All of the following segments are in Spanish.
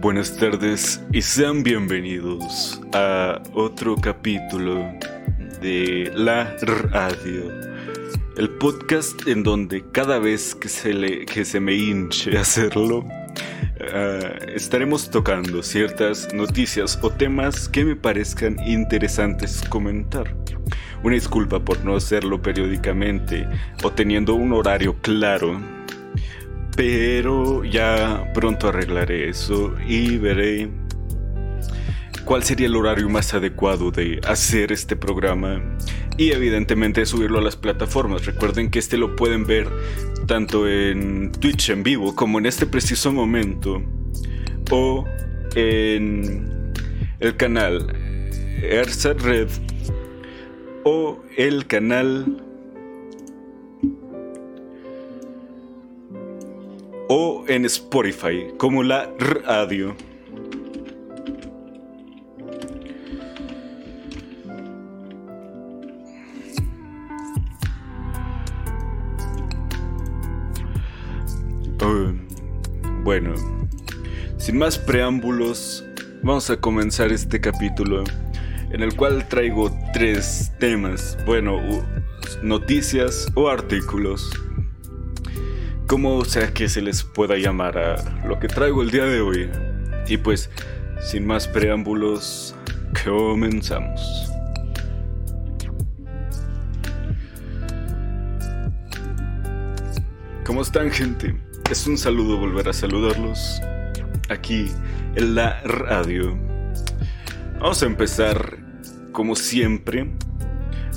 Buenas tardes y sean bienvenidos a otro capítulo de La Radio, el podcast en donde cada vez que se, le, que se me hinche hacerlo, ah, estaremos tocando ciertas noticias o temas que me parezcan interesantes comentar. Una disculpa por no hacerlo periódicamente o teniendo un horario claro pero ya pronto arreglaré eso y veré cuál sería el horario más adecuado de hacer este programa y evidentemente subirlo a las plataformas. Recuerden que este lo pueden ver tanto en Twitch en vivo como en este preciso momento o en el canal Ersat Red o el canal o en Spotify como la radio. Oh, bueno, sin más preámbulos, vamos a comenzar este capítulo en el cual traigo tres temas, bueno, noticias o artículos como sea que se les pueda llamar a lo que traigo el día de hoy. Y pues, sin más preámbulos, comenzamos. ¿Cómo están gente? Es un saludo volver a saludarlos aquí en la radio. Vamos a empezar, como siempre,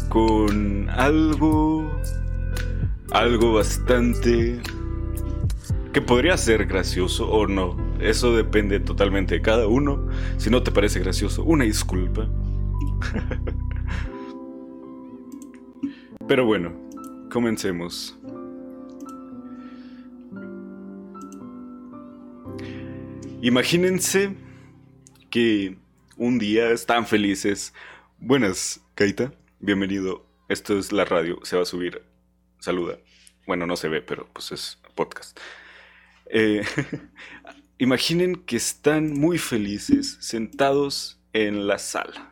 con algo, algo bastante que podría ser gracioso o no. Eso depende totalmente de cada uno. Si no te parece gracioso, una disculpa. Pero bueno, comencemos. Imagínense que un día están felices. Buenas, Kaita. Bienvenido. Esto es la radio. Se va a subir. Saluda. Bueno, no se ve, pero pues es podcast. Eh, imaginen que están muy felices sentados en la sala.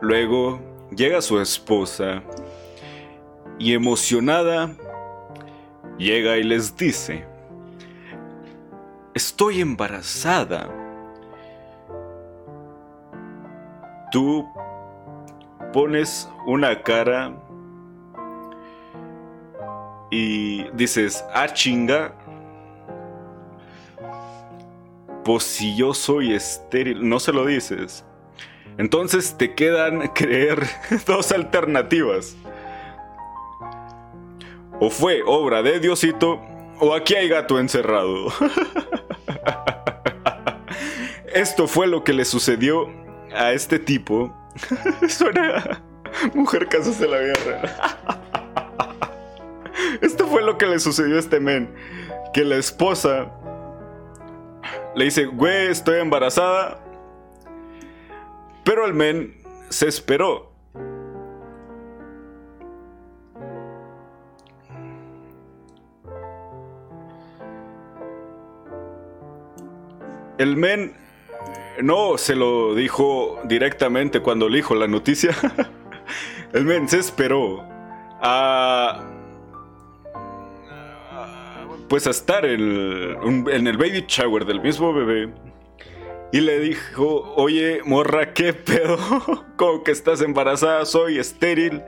Luego llega su esposa y emocionada llega y les dice, estoy embarazada. Tú pones una cara y dices, ah, chinga, pues si yo soy estéril, no se lo dices. Entonces te quedan creer dos alternativas. O fue obra de Diosito, o aquí hay gato encerrado. Esto fue lo que le sucedió a este tipo. Suena mujer casos de la guerra. Esto fue lo que le sucedió a este men. Que la esposa le dice, güey, estoy embarazada. Pero el men se esperó. El men no se lo dijo directamente cuando le dijo la noticia. el men se esperó a pues a estar en, el baby shower del mismo bebé. Y le dijo, oye, morra, ¿qué pedo? Como que estás embarazada, soy estéril.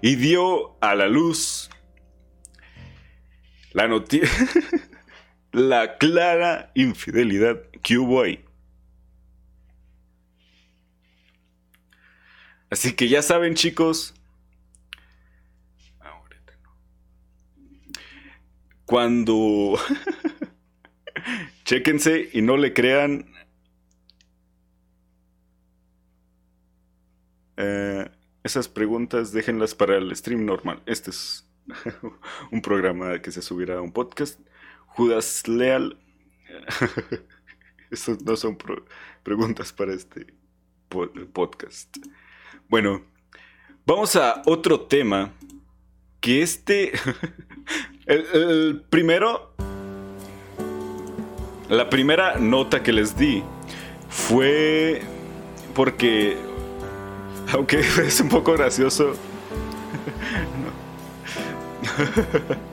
Y dio a la luz la noticia, la clara infidelidad que hubo ahí. Así que ya saben, chicos, Cuando... Chéquense y no le crean... Eh, esas preguntas déjenlas para el stream normal. Este es un programa que se subirá a un podcast. Judas Leal. Esas no son preguntas para este podcast. Bueno, vamos a otro tema que este... el, primero... la primera nota que les di fue porque, aunque es un poco gracioso,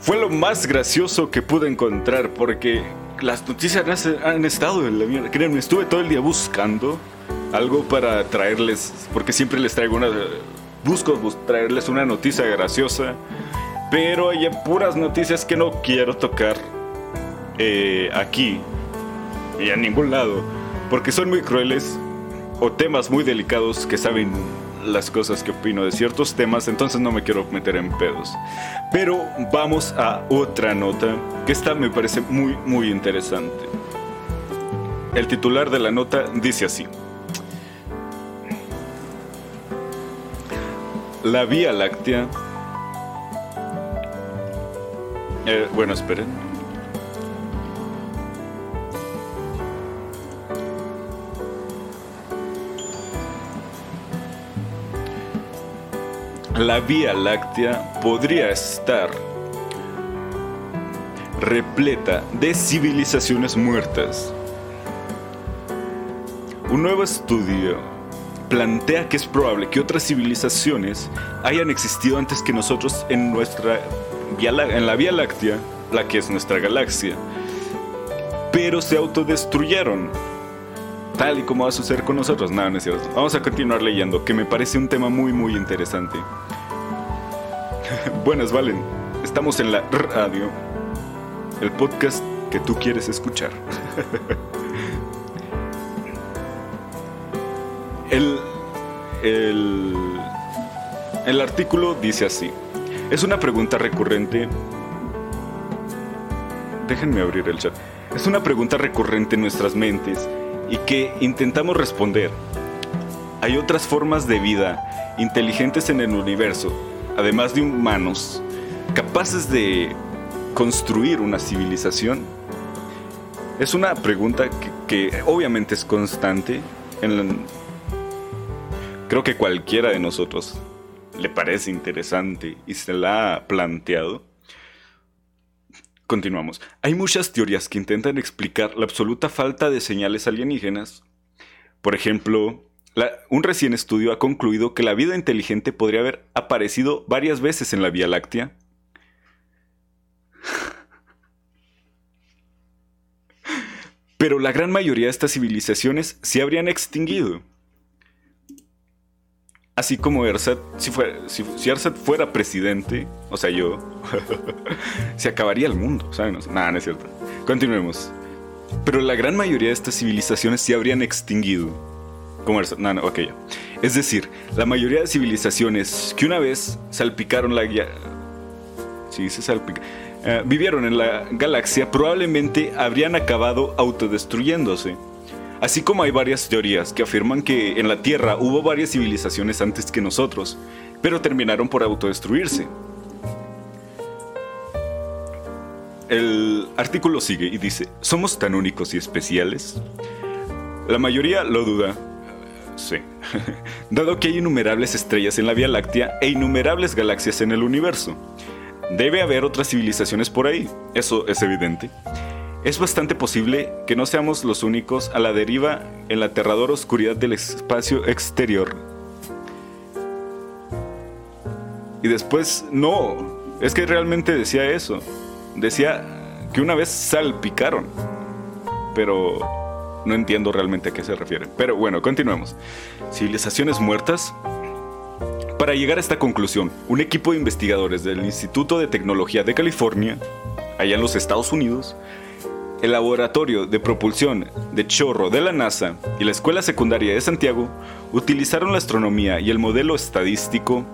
fue lo más gracioso que pude encontrar porque las noticias han estado en la mierda. Créanme, estuve todo el día buscando algo para traerles, porque siempre les traigo una. Busco traerles una noticia graciosa, pero hay puras noticias que no quiero tocar eh, aquí y a ningún lado, porque son muy crueles o temas muy delicados que saben las cosas que opino de ciertos temas, entonces no me quiero meter en pedos. Pero vamos a otra nota, que esta me parece muy, muy interesante. El titular de la nota dice así. La Vía Láctea... Eh, bueno, esperen. La Vía Láctea podría estar repleta de civilizaciones muertas. Un nuevo estudio plantea que es probable que otras civilizaciones hayan existido antes que nosotros en nuestra en la Vía Láctea, la que es nuestra galaxia, pero se autodestruyeron. Tal y como va a suceder con nosotros. Nada, no es cierto. Vamos a continuar leyendo, que me parece un tema muy, muy interesante. Buenas, Valen. Estamos en la radio, el podcast que tú quieres escuchar. El, el, artículo dice así. Es una pregunta recurrente. Déjenme abrir el chat. Es una pregunta recurrente en nuestras mentes y que intentamos responder. ¿Hay otras formas de vida inteligentes en el universo, además de humanos, capaces de construir una civilización? Es una pregunta que, que obviamente es constante en, creo que cualquiera de nosotros le parece interesante y se la ha planteado. Continuamos. Hay muchas teorías que intentan explicar la absoluta falta de señales alienígenas. Por ejemplo, un recién estudio ha concluido que la vida inteligente podría haber aparecido varias veces en la Vía Láctea. Pero la gran mayoría de estas civilizaciones se habrían extinguido. Así como Ersat, si, fuera, si, fuera presidente, o sea, yo, se acabaría el mundo, ¿saben? Nada, no es cierto. Continuemos. Pero la gran mayoría de estas civilizaciones se habrían extinguido. Como Ersat, no, no, ok. Es decir, la mayoría de civilizaciones que una vez salpicaron la guía. Sí, se salpica. Eh, vivieron en la galaxia probablemente habrían acabado autodestruyéndose. Así como hay varias teorías que afirman que en la Tierra hubo varias civilizaciones antes que nosotros, pero terminaron por autodestruirse. El artículo sigue y dice, ¿somos tan únicos y especiales? La mayoría lo duda. Sí. Dado que hay innumerables estrellas en la Vía Láctea e innumerables galaxias en el universo. Debe haber otras civilizaciones por ahí, eso es evidente. Es bastante posible que no seamos los únicos a la deriva en la aterradora oscuridad del espacio exterior. Y después, no, es que realmente decía eso. Decía que una vez salpicaron. Pero no entiendo realmente a qué se refiere. Pero bueno, continuemos. Civilizaciones muertas. Para llegar a esta conclusión, un equipo de investigadores del Instituto de Tecnología de California, allá en los Estados Unidos, el Laboratorio de Propulsión de Chorro de la NASA y la Escuela Secundaria de Santiago utilizaron la astronomía y el modelo estadístico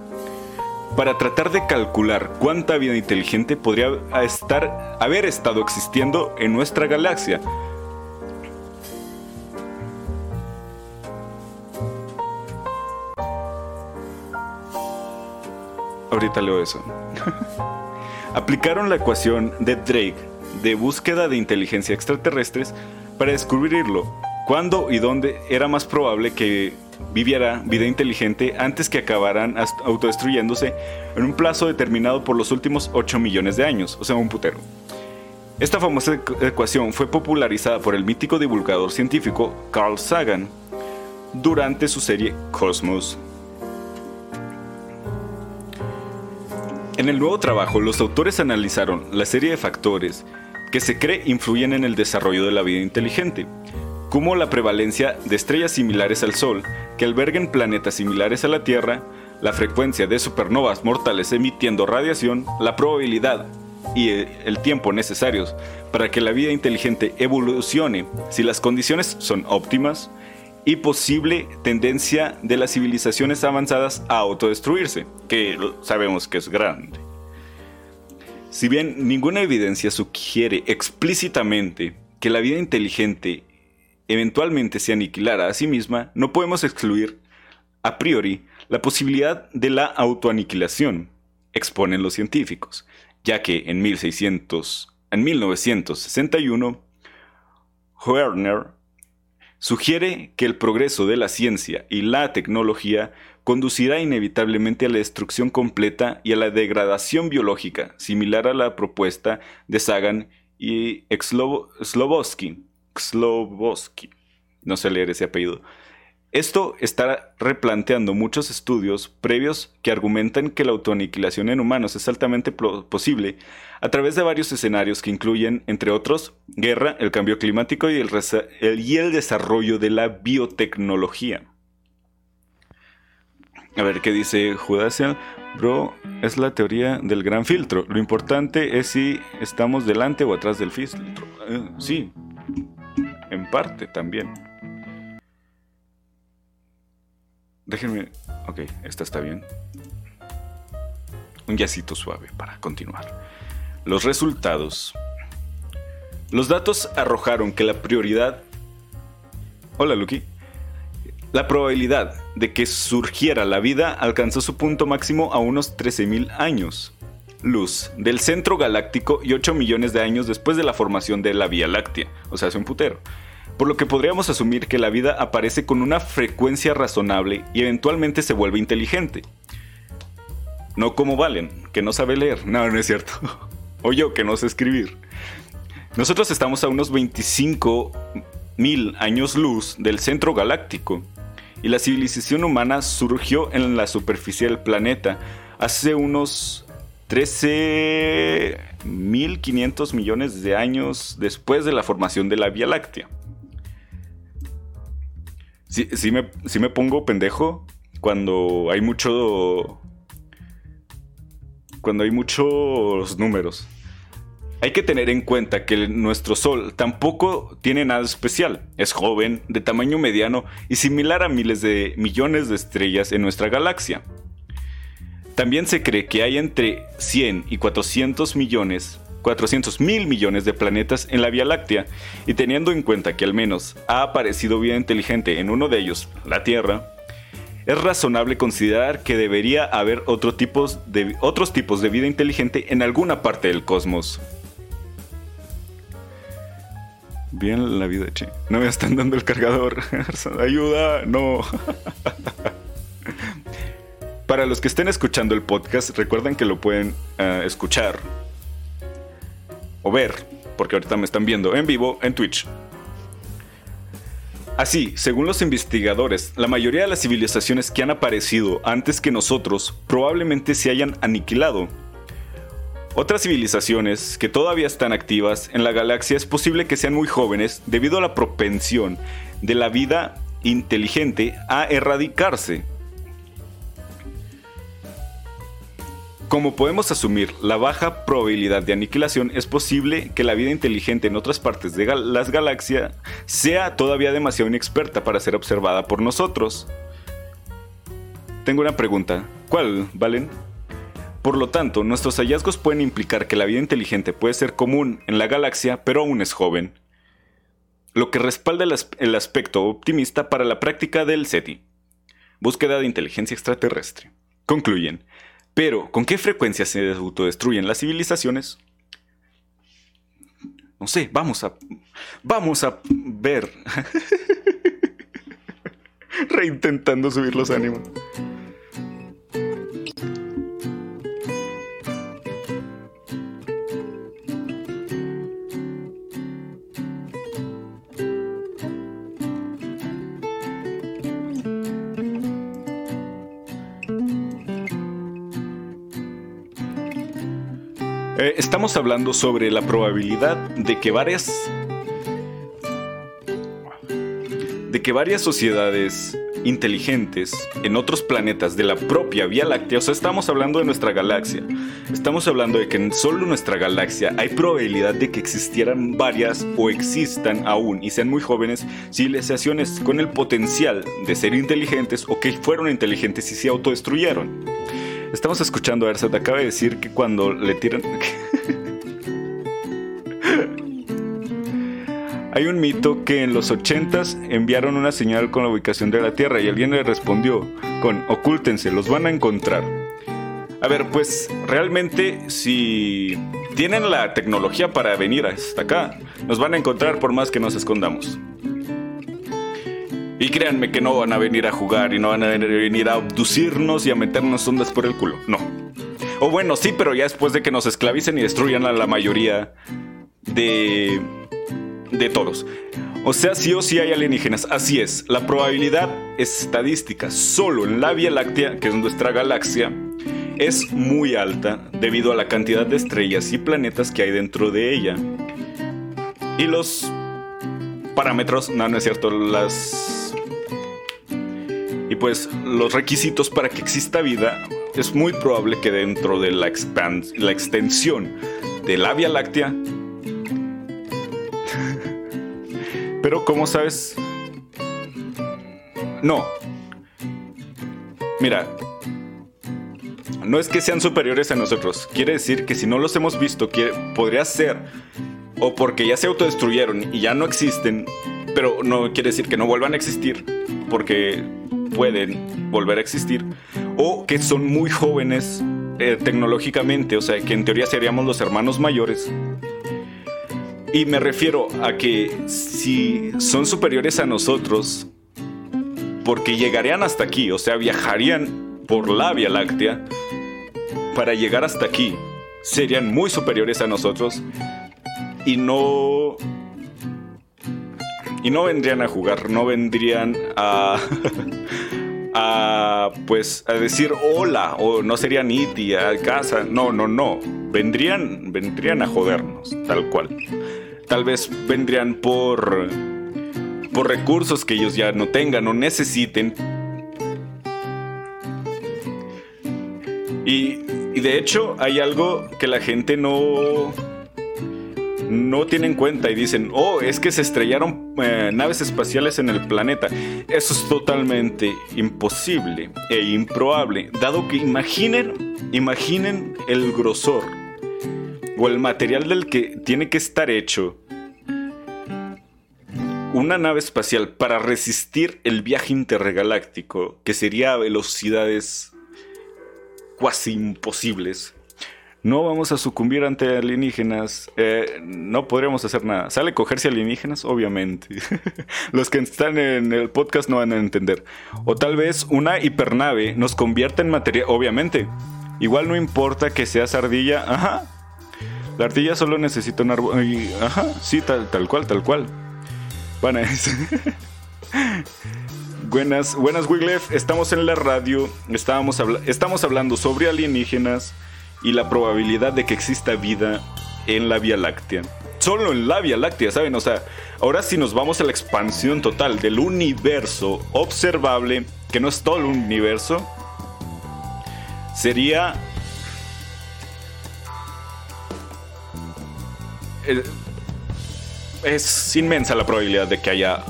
para tratar de calcular cuánta vida inteligente podría estar, haber estado existiendo en nuestra galaxia. Ahorita leo eso. Aplicaron la ecuación de Drake de búsqueda de inteligencia extraterrestres para descubrirlo, cuándo y dónde era más probable que viviera vida inteligente antes que acabaran autodestruyéndose en un plazo determinado por los últimos 8 millones de años, o sea, un putero. Esta famosa ecuación fue popularizada por el mítico divulgador científico Carl Sagan durante su serie Cosmos. En el nuevo trabajo, los autores analizaron la serie de factores que se cree influyen en el desarrollo de la vida inteligente, como la prevalencia de estrellas similares al Sol, que alberguen planetas similares a la Tierra, la frecuencia de supernovas mortales emitiendo radiación, la probabilidad y el tiempo necesarios para que la vida inteligente evolucione si las condiciones son óptimas, y posible tendencia de las civilizaciones avanzadas a autodestruirse, que sabemos que es grande. Si bien ninguna evidencia sugiere explícitamente que la vida inteligente eventualmente se aniquilara a sí misma, no podemos excluir a priori la posibilidad de la autoaniquilación, exponen los científicos, ya que en, 1600, en 1961 Werner sugiere que el progreso de la ciencia y la tecnología conducirá inevitablemente a la destrucción completa y a la degradación biológica, similar a la propuesta de Sagan y Slobosky. No sé leer ese apellido. Esto está replanteando muchos estudios previos que argumentan que la autoaniquilación en humanos es altamente posible a través de varios escenarios que incluyen, entre otros, guerra, el cambio climático y el desarrollo de la biotecnología. A ver qué dice Judasia. Bro, es la teoría del gran filtro. Lo importante es si estamos delante o atrás del filtro. Eh, sí, en parte también. Déjenme... Ok, esta está bien. Un yacito suave para continuar. Los resultados. Los datos arrojaron que la prioridad... Hola, Lucky. La probabilidad de que surgiera la vida alcanzó su punto máximo a unos 13.000 años luz del centro galáctico y 8 millones de años después de la formación de la Vía Láctea, o sea, hace un putero por lo que podríamos asumir que la vida aparece con una frecuencia razonable y eventualmente se vuelve inteligente. No como Valen, que no sabe leer. No, no es cierto. o yo, que no sé escribir. Nosotros estamos a unos 25 mil años luz del centro galáctico y la civilización humana surgió en la superficie del planeta hace unos 13.500 millones de años después de la formación de la Vía Láctea sí, me, me pongo pendejo cuando hay mucho. Cuando hay muchos números. Hay que tener en cuenta que nuestro Sol tampoco tiene nada especial. Es joven, de tamaño mediano y similar a miles de millones de estrellas en nuestra galaxia. También se cree que hay entre 100 y 400 millones 400 mil millones de planetas en la Vía Láctea, y teniendo en cuenta que al menos ha aparecido vida inteligente en uno de ellos, la Tierra, es razonable considerar que debería haber otro tipos de, otros tipos de vida inteligente en alguna parte del cosmos. Bien la vida, che. No me están dando el cargador. Ayuda, no. Para los que estén escuchando el podcast, recuerden que lo pueden eh, escuchar o ver, porque ahorita me están viendo en vivo en Twitch. Así, según los investigadores, la mayoría de las civilizaciones que han aparecido antes que nosotros probablemente se hayan aniquilado. Otras civilizaciones que todavía están activas en la galaxia es posible que sean muy jóvenes debido a la propensión de la vida inteligente a erradicarse Como podemos asumir la baja probabilidad de aniquilación, es posible que la vida inteligente en otras partes de las galaxias sea todavía demasiado inexperta para ser observada por nosotros. Tengo una pregunta. ¿Cuál, Valen? Por lo tanto, nuestros hallazgos pueden implicar que la vida inteligente puede ser común en la galaxia, pero aún es joven. Lo que respalda el, aspecto optimista para la práctica del SETI. Búsqueda de inteligencia extraterrestre. Concluyen. Pero, ¿con qué frecuencia se autodestruyen las civilizaciones? No sé, vamos a. Vamos a ver. Reintentando subir los ánimos. Estamos hablando sobre la probabilidad de que varias de que varias sociedades inteligentes en otros planetas de la propia Vía Láctea, o sea, estamos hablando de nuestra galaxia, estamos hablando de que en solo nuestra galaxia hay probabilidad de que existieran varias o existan aún y sean muy jóvenes civilizaciones con el potencial de ser inteligentes o que fueron inteligentes y se autodestruyeron. Estamos escuchando a Ersat, acaba de decir que cuando le tiran... Hay un mito que en los 80s enviaron una señal con la ubicación de la Tierra y alguien le respondió con ocúltense, los van a encontrar. A ver, pues realmente si tienen la tecnología para venir hasta acá, nos van a encontrar por más que nos escondamos. Y créanme que no van a venir a jugar y no van a venir a abducirnos y a meternos ondas por el culo. No. O bueno, sí, pero ya después de que nos esclavicen y destruyan a la mayoría de de todos. O sea, sí o sí hay alienígenas. Así es, la probabilidad estadística solo en la Vía Láctea, que es nuestra galaxia, es muy alta debido a la cantidad de estrellas y planetas que hay dentro de ella. Y los parámetros, no, no es cierto, las... Y pues los requisitos para que exista vida es muy probable que dentro de la, la extensión de la Vía Láctea Pero ¿cómo sabes? No. Mira, no es que sean superiores a nosotros. Quiere decir que si no los hemos visto, podría ser o porque ya se autodestruyeron y ya no existen, pero no quiere decir que no vuelvan a existir, porque pueden volver a existir, o que son muy jóvenes eh, tecnológicamente, o sea, que en teoría seríamos los hermanos mayores y me refiero a que si son superiores a nosotros, porque llegarían hasta aquí, o sea, viajarían por la Vía Láctea para llegar hasta aquí, serían muy superiores a nosotros y no y no vendrían a jugar, no vendrían a a pues a decir hola o no serían iti a casa, no, no, no, vendrían vendrían a jodernos, tal cual tal vez vendrían por, por recursos que ellos ya no tengan o necesiten. Y, de hecho hay algo que la gente no, no tiene en cuenta y dicen, oh, es que se estrellaron eh, naves espaciales en el planeta. Eso es totalmente imposible e improbable, dado que imaginen, imaginen el grosor o el material del que tiene que estar hecho una nave espacial para resistir el viaje intergaláctico, que sería a velocidades cuasi imposibles, no vamos a sucumbir ante alienígenas, eh, no podríamos hacer nada. ¿Sale cogerse alienígenas? Obviamente. Los que están en el podcast no van a entender. O tal vez una hipernave nos convierta en materia, obviamente. Igual no importa que seas ardilla, ajá. La ardilla solo necesita un árbol, ajá, sí, tal, tal cual, tal cual. buenas, buenas Wiglef, estamos en la radio, Estábamos estamos hablando sobre alienígenas y la probabilidad de que exista vida en la Vía Láctea. Solo en la Vía Láctea, ¿saben? O sea, ahora si nos vamos a la expansión total del universo observable, que no es todo el universo, sería... Eh, es inmensa la probabilidad de que haya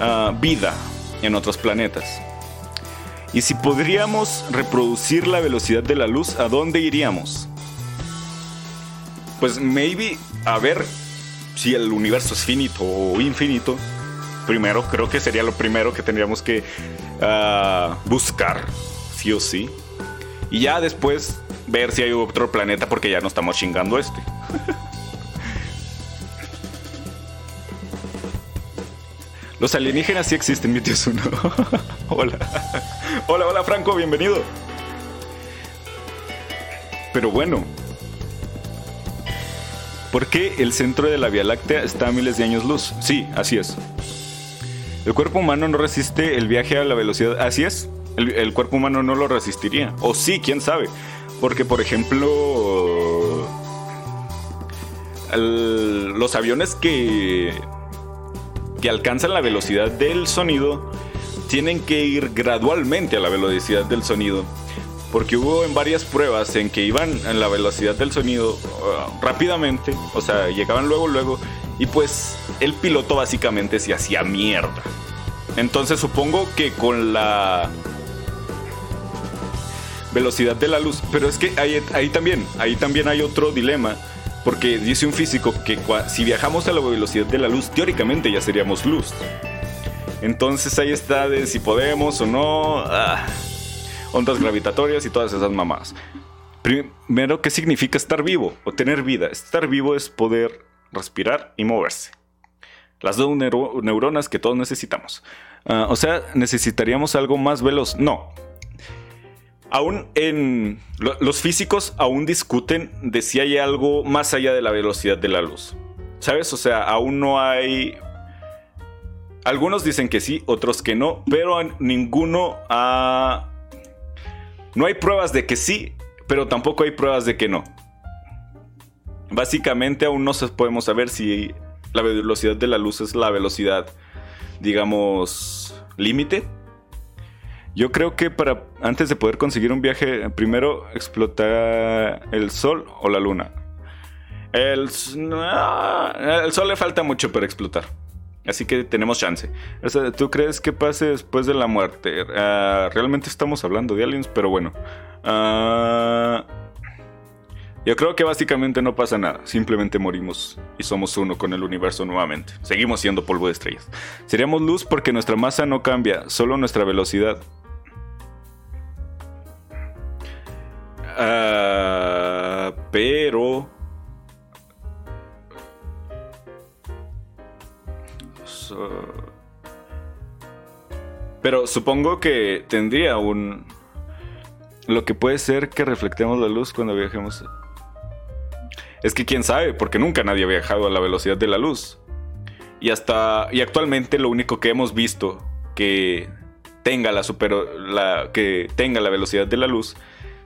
ah, vida en otros planetas. Y si podríamos reproducir la velocidad de la luz, ¿a dónde iríamos? Pues maybe a ver si el universo es finito o infinito. Primero, creo que sería lo primero que tendríamos que ah, buscar, sí o sí. Y ya después ver si hay otro planeta porque ya no estamos chingando este. Los alienígenas sí existen, mi tío uno. hola. Hola, hola Franco, bienvenido. Pero bueno. ¿Por qué el centro de la Vía Láctea está a miles de años luz? Sí, así es. El cuerpo humano no resiste el viaje a la velocidad. Así es. El cuerpo humano no lo resistiría. O sí, quién sabe. Porque, por ejemplo, los aviones que, que alcanzan la velocidad del sonido tienen que ir gradualmente a la velocidad del sonido. Porque hubo en varias pruebas en que iban en la velocidad del sonido uh, rápidamente, o sea, llegaban luego, luego, y pues el piloto básicamente se hacía mierda. Entonces supongo que con la velocidad de la luz, pero es que ahí, ahí también, ahí también hay otro dilema, porque dice un físico que si viajamos a la velocidad de la luz, teóricamente ya seríamos luz. Entonces ahí está de si podemos o no. Ah, ondas gravitatorias y todas esas mamás. Primero, ¿qué significa estar vivo o tener vida? Estar vivo es poder respirar y moverse. Las dos neuronas que todos necesitamos. Ah, o sea, ¿necesitaríamos algo más veloz? No. Aún en... los físicos aún discuten de si hay algo más allá de la velocidad de la luz. ¿Sabes? O sea, aún no hay algunos dicen que sí, otros que no, pero ninguno ha... No hay pruebas de que sí, pero tampoco hay pruebas de que no. Básicamente aún no podemos saber si la velocidad de la luz es la velocidad, digamos, límite. Yo creo que para antes de poder conseguir un viaje, primero explotar el sol o la luna. El, sol le falta mucho para explotar. Así que tenemos chance. ¿Tú crees que pase después de la muerte? Ah, realmente estamos hablando de aliens, pero bueno. Ah, yo creo que básicamente no pasa nada. Simplemente morimos y somos uno con el universo nuevamente. Seguimos siendo polvo de estrellas. Seríamos luz porque nuestra masa no cambia, solo nuestra velocidad. Ah, pero Pero supongo que tendría un... Lo que puede ser que reflectemos la luz cuando viajemos. Es que quién sabe, porque nunca nadie ha viajado a la velocidad de la luz. Y hasta. Y actualmente lo único que hemos visto que tenga la super. La, que tenga la velocidad de la luz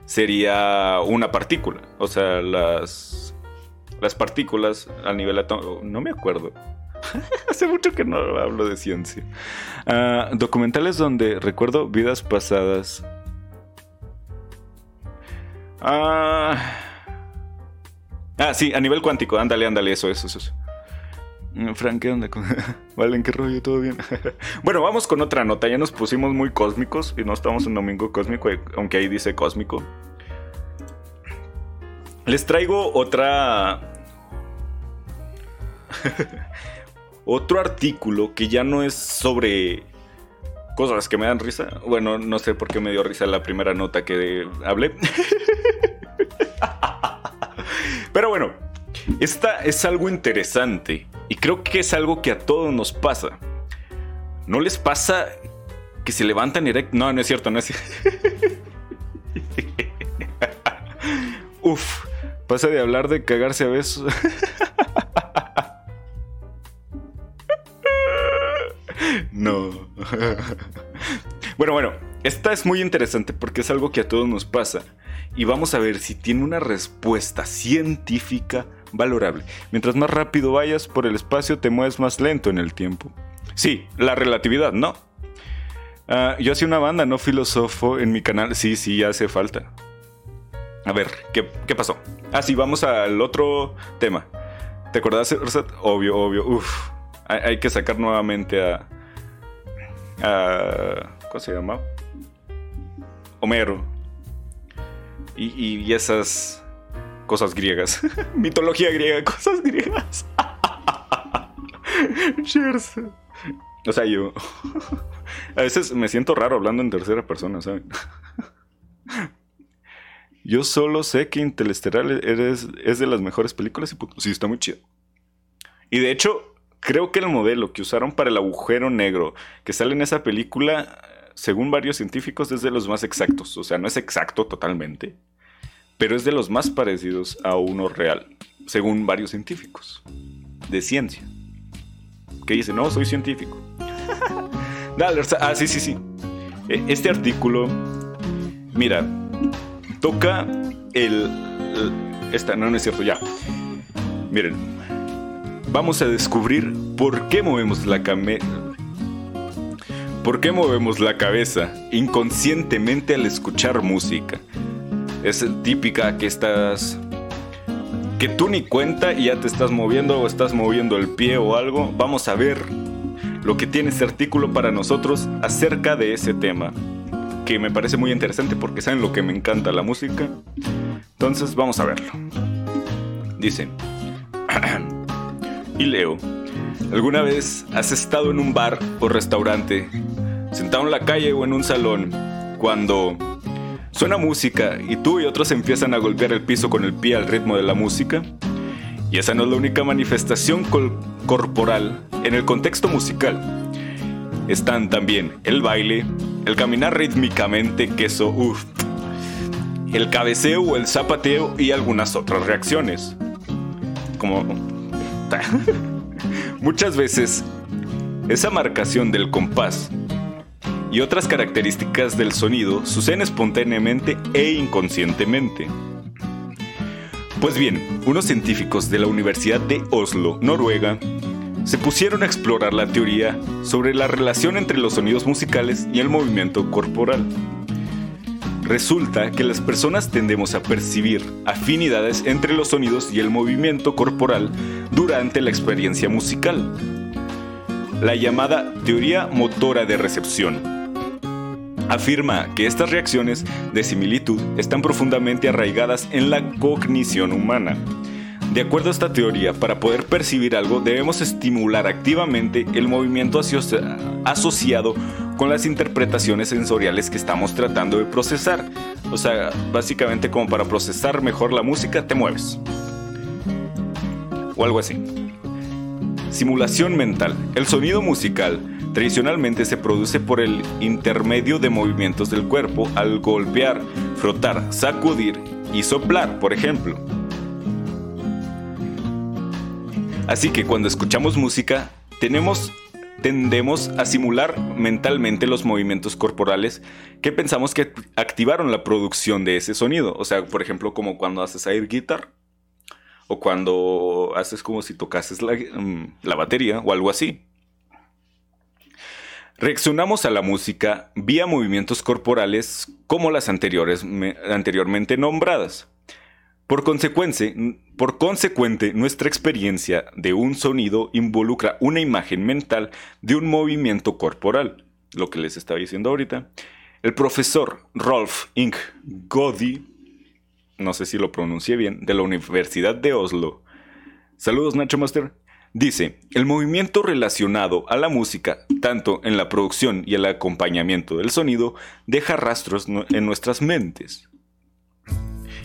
sería una partícula. O sea, las. Las partículas a nivel atómico. No me acuerdo. Hace mucho que no hablo de ciencia. Ah, documentales donde recuerdo vidas pasadas. Ah, ah, sí, a nivel cuántico. Ándale, ándale, eso, eso, eso. Mm, Frank, ¿qué onda? Valen, qué rollo, todo bien. bueno, vamos con otra nota. Ya nos pusimos muy cósmicos y no estamos en domingo cósmico, aunque ahí dice cósmico. Les traigo otra otro artículo que ya no es sobre cosas que me dan risa. Bueno, no sé por qué me dio risa la primera nota que hablé. Pero bueno, esta es algo interesante y creo que es algo que a todos nos pasa. ¿No les pasa que se levantan y... No, no es cierto, no es cierto. Uf, pasa de hablar de cagarse a besos. No. bueno, bueno, esta es muy interesante porque es algo que a todos nos pasa. Y vamos a ver si tiene una respuesta científica valorable. Mientras más rápido vayas por el espacio, te mueves más lento en el tiempo. Sí, la relatividad, ¿no? Ah, yo hacía una banda, no filósofo, en mi canal. Sí, sí, hace falta. A ver, ¿qué, pasó? Ah, sí, vamos al otro tema. ¿Te acordás, Obvio, obvio. Uf, hay que sacar nuevamente a, ¿Cómo se llama? Homero. Y, esas cosas griegas. Mitología griega, cosas griegas. Cheers. O sea, yo. A veces me siento raro hablando en tercera persona, ¿saben? Yo solo sé que Interestelar es, es de las mejores películas y sí, está muy chido. Y de hecho, Creo que el modelo que usaron para el agujero negro que sale en esa película, según varios científicos, es de los más exactos. O sea, no es exacto totalmente, pero es de los más parecidos a uno real, según varios científicos de ciencia. Que dicen, no, soy científico. Dale, ah, sí, sí, sí. E, este artículo, mira, toca el, esta, no, no es cierto, ya. Miren, vamos a descubrir por qué movemos la cabeza. ¿Por qué movemos la cabeza inconscientemente al escuchar música? Es típica que estás que tú ni cuenta y ya te estás moviendo o estás moviendo el pie o algo. Vamos a ver lo que tiene este artículo para nosotros acerca de ese tema, que me parece muy interesante porque saben lo que me encanta la música. Entonces vamos a verlo. Dice, y leo, ¿alguna vez has estado en un bar o restaurante, sentado en la calle o en un salón, cuando Suena música y tú y otros empiezan a golpear el piso con el pie al ritmo de la música. Y esa no es la única manifestación corporal en el contexto musical. Están también el baile, el caminar rítmicamente, que eso, uff, el cabeceo o el zapateo y algunas otras reacciones. Como... Muchas veces, esa marcación del compás y otras características del sonido suceden espontáneamente e inconscientemente. Pues bien, unos científicos de la Universidad de Oslo, Noruega, se pusieron a explorar la teoría sobre la relación entre los sonidos musicales y el movimiento corporal. Resulta que las personas tendemos a percibir afinidades entre los sonidos y el movimiento corporal durante la experiencia musical. La llamada teoría motora de recepción afirma que estas reacciones de similitud están profundamente arraigadas en la cognición humana. De acuerdo a esta teoría, para poder percibir algo debemos estimular activamente el movimiento asociado con las interpretaciones sensoriales que estamos tratando de procesar. O sea, básicamente como para procesar mejor la música te mueves. O algo así. Simulación mental. El sonido musical Tradicionalmente se produce por el intermedio de movimientos del cuerpo al golpear, frotar, sacudir y soplar, por ejemplo. Así que cuando escuchamos música, tenemos, tendemos a simular mentalmente los movimientos corporales que pensamos que activaron la producción de ese sonido. O sea, por ejemplo, como cuando haces air guitar o cuando haces como si tocases la, mm, la batería o algo así. Reaccionamos a la música vía movimientos corporales como las anteriores, anteriormente nombradas. Por, por consecuente, nuestra experiencia de un sonido involucra una imagen mental de un movimiento corporal, lo que les estaba diciendo ahorita. El profesor Rolf Ing Godi, no sé si lo pronuncié bien, de la Universidad de Oslo. Saludos Nacho Master Dice, el movimiento relacionado a la música, tanto en la producción y el acompañamiento del sonido, deja rastros en nuestras mentes.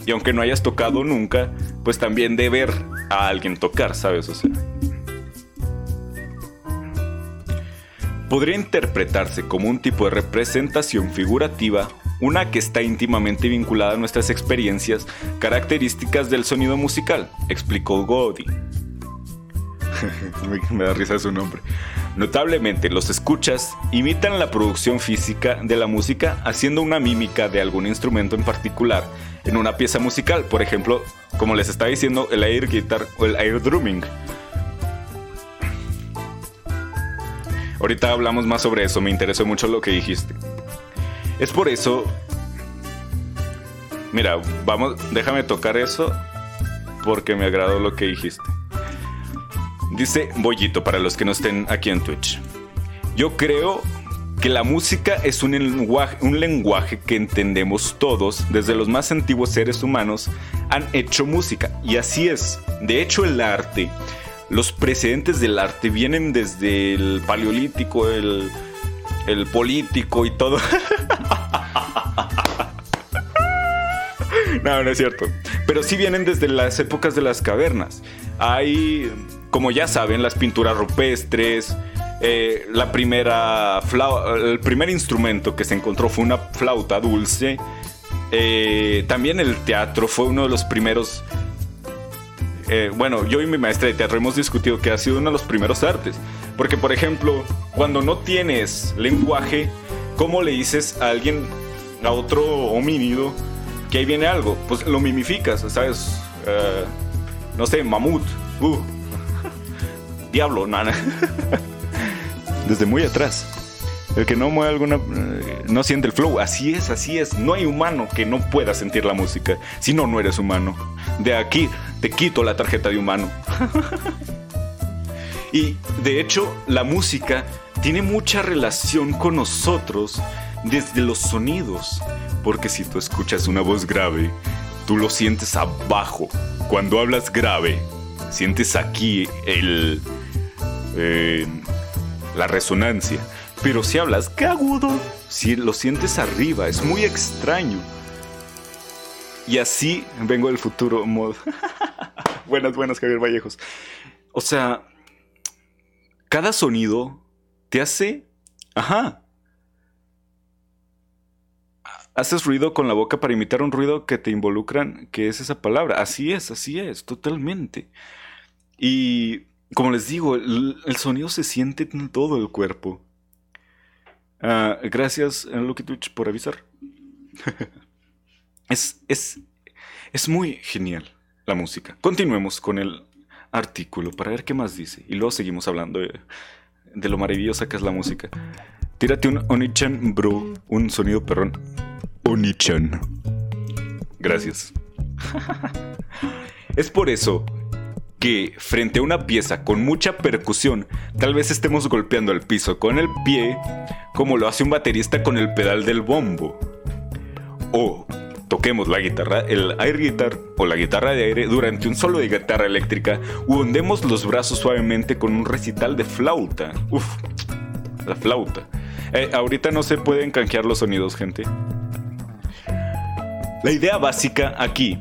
Y aunque no hayas tocado nunca, pues también de ver a alguien tocar, ¿sabes? O sea. Podría interpretarse como un tipo de representación figurativa, una que está íntimamente vinculada a nuestras experiencias características del sonido musical, explicó Godi. me da risa su nombre. Notablemente, los escuchas imitan la producción física de la música haciendo una mímica de algún instrumento en particular en una pieza musical. Por ejemplo, como les estaba diciendo, el air guitar o el air drumming. Ahorita hablamos más sobre eso, me interesó mucho lo que dijiste. Es por eso. Mira, vamos, déjame tocar eso porque me agradó lo que dijiste. Dice Bollito para los que no estén aquí en Twitch. Yo creo que la música es un lenguaje, un lenguaje que entendemos todos, desde los más antiguos seres humanos han hecho música. Y así es. De hecho, el arte, los precedentes del arte vienen desde el paleolítico, el, el político y todo. no, no es cierto. Pero sí vienen desde las épocas de las cavernas. Hay como ya saben, las pinturas rupestres, eh, la primera el primer instrumento que se encontró fue una flauta dulce. Eh, también el teatro fue uno de los primeros. Eh, bueno, yo y mi maestra de teatro hemos discutido que ha sido uno de los primeros artes. Porque, por ejemplo, cuando no tienes lenguaje, ¿cómo le dices a alguien, a otro homínido, que ahí viene algo, pues lo mimificas, ¿sabes? Eh, no sé, mamut. Uh. Diablo, nana. Desde muy atrás. El que no mueve alguna. Eh, no siente el flow. Así es, así es. No hay humano que no pueda sentir la música. Si no, no eres humano. De aquí te quito la tarjeta de humano. y de hecho, la música tiene mucha relación con nosotros desde los sonidos. Porque si tú escuchas una voz grave, tú lo sientes abajo. Cuando hablas grave, sientes aquí el. Eh, la resonancia. Pero si hablas qué agudo, si lo sientes arriba, es muy extraño. Y así vengo del futuro mod. buenas, buenas, Javier Vallejos. O sea, cada sonido te hace. Ajá. Haces ruido con la boca para imitar un ruido que te involucran, que es esa palabra. Así es, así es, totalmente. Y como les digo, el, sonido se siente en todo el cuerpo. Ah, gracias, Lucky Twitch, por avisar. es, es, es muy genial la música. Continuemos con el artículo para ver qué más dice. Y luego seguimos hablando de, lo maravillosa que es la música. Tírate un Onichan, bro. Un sonido perrón. Onichan. Gracias. es por eso que frente a una pieza con mucha percusión, tal vez estemos golpeando el piso con el pie, como lo hace un baterista con el pedal del bombo. O toquemos la guitarra, el air guitar o la guitarra de aire durante un solo de guitarra eléctrica u hundemos los brazos suavemente con un recital de flauta. Uf, la flauta. Eh, ahorita no se pueden canjear los sonidos, gente. La idea básica aquí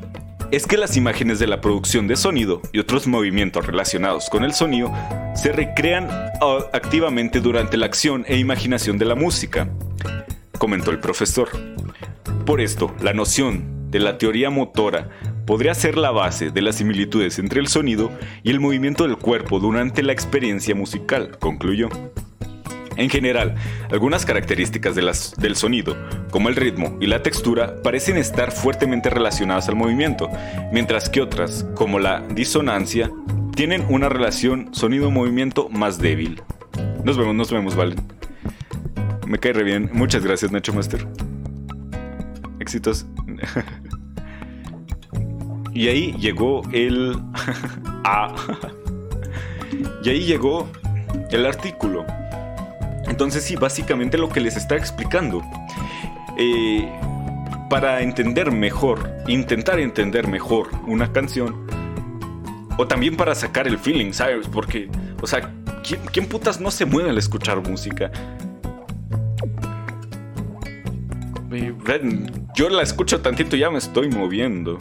es que las imágenes de la producción de sonido y otros movimientos relacionados con el sonido se recrean ah, activamente durante la acción e imaginación de la música, comentó el profesor. Por esto, la noción de la teoría motora podría ser la base de las similitudes entre el sonido y el movimiento del cuerpo durante la experiencia musical, concluyó. En general, algunas características del sonido, como el ritmo y la textura, parecen estar fuertemente relacionadas al movimiento, mientras que otras, como la disonancia, tienen una relación sonido-movimiento más débil. Nos vemos, nos vemos, vale. Me cae re bien. Muchas gracias, Nacho Master. Éxitos. y ahí llegó el... ah. y ahí llegó el artículo entonces sí, básicamente lo que les está explicando. Eh, para entender mejor, intentar entender mejor una canción, o también para sacar el feeling, ¿sabes? Porque, o sea, ¿quién, putas no se mueve al escuchar música? Yo la escucho tantito ya me estoy moviendo.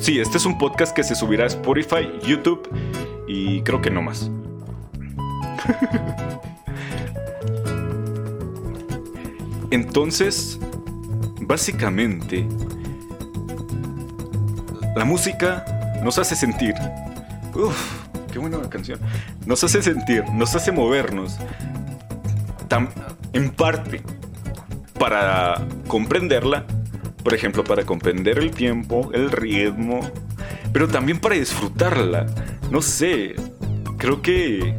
sí, este es un podcast que se subirá a Spotify, YouTube y creo que no más. Entonces, básicamente, la música nos hace sentir. Uf, qué buena canción. Nos hace sentir, nos hace movernos. en parte para comprenderla, por ejemplo, para comprender el tiempo, el ritmo, pero también para disfrutarla. No sé, creo que.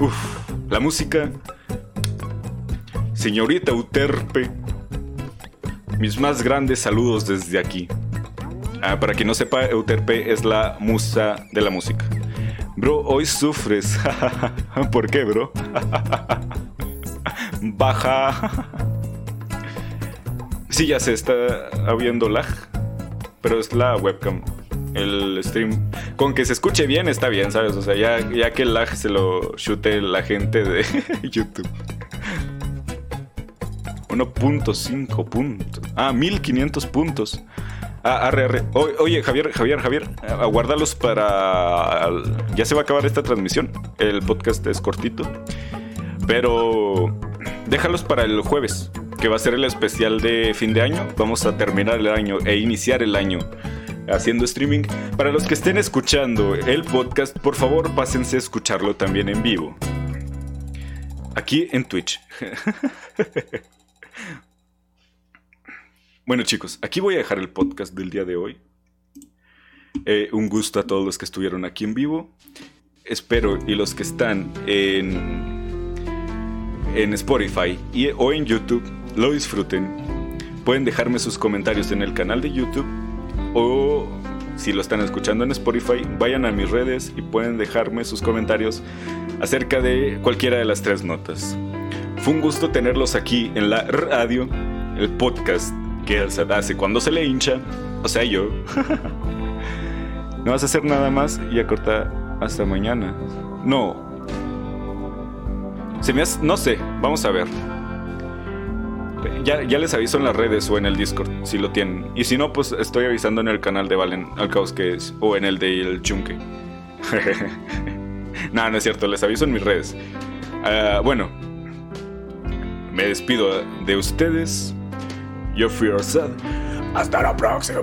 Uf, la música Señorita Euterpe, mis más grandes saludos desde aquí. Ah, para quien no sepa, Euterpe es la musa de la música. Bro, hoy sufres. ¿Por qué, bro? Baja. Sí, ya se está habiendo lag, pero es la webcam. El stream, con que se escuche bien está bien, ¿sabes? O sea, ya, ya que el lag se lo chute la gente de YouTube. 1.5 puntos. Ah, 1500 puntos. Ah, arre, arre. oye, Javier, Javier, Javier, aguárdalos para. Ya se va a acabar esta transmisión. El podcast es cortito. Pero déjalos para el jueves, que va a ser el especial de fin de año. Vamos a terminar el año e iniciar el año haciendo streaming. Para los que estén escuchando el podcast, por favor, pásense a escucharlo también en vivo. Aquí en Twitch. Bueno chicos, aquí voy a dejar el podcast del día de hoy. Eh, un gusto a todos los que estuvieron aquí en vivo. Espero y los que están en, en Spotify o en YouTube lo disfruten. Pueden dejarme sus comentarios en el canal de YouTube o si lo están escuchando en Spotify, vayan a mis redes y pueden dejarme sus comentarios acerca de cualquiera de las tres notas. Fue un gusto tenerlos aquí en la radio, el podcast que se hace cuando se le hincha, o sea yo. no vas a hacer nada más y a cortar hasta mañana. No. Se me hace, no sé, vamos a ver. Ya, ya, les aviso en las redes o en el Discord si lo tienen. Y si no, pues estoy avisando en el canal de Valen al caos que es. O en el de El Chunque. no, no es cierto, les aviso en mis redes. Uh, bueno, me despido de ustedes. Yo fui Orsad. Hasta la próxima.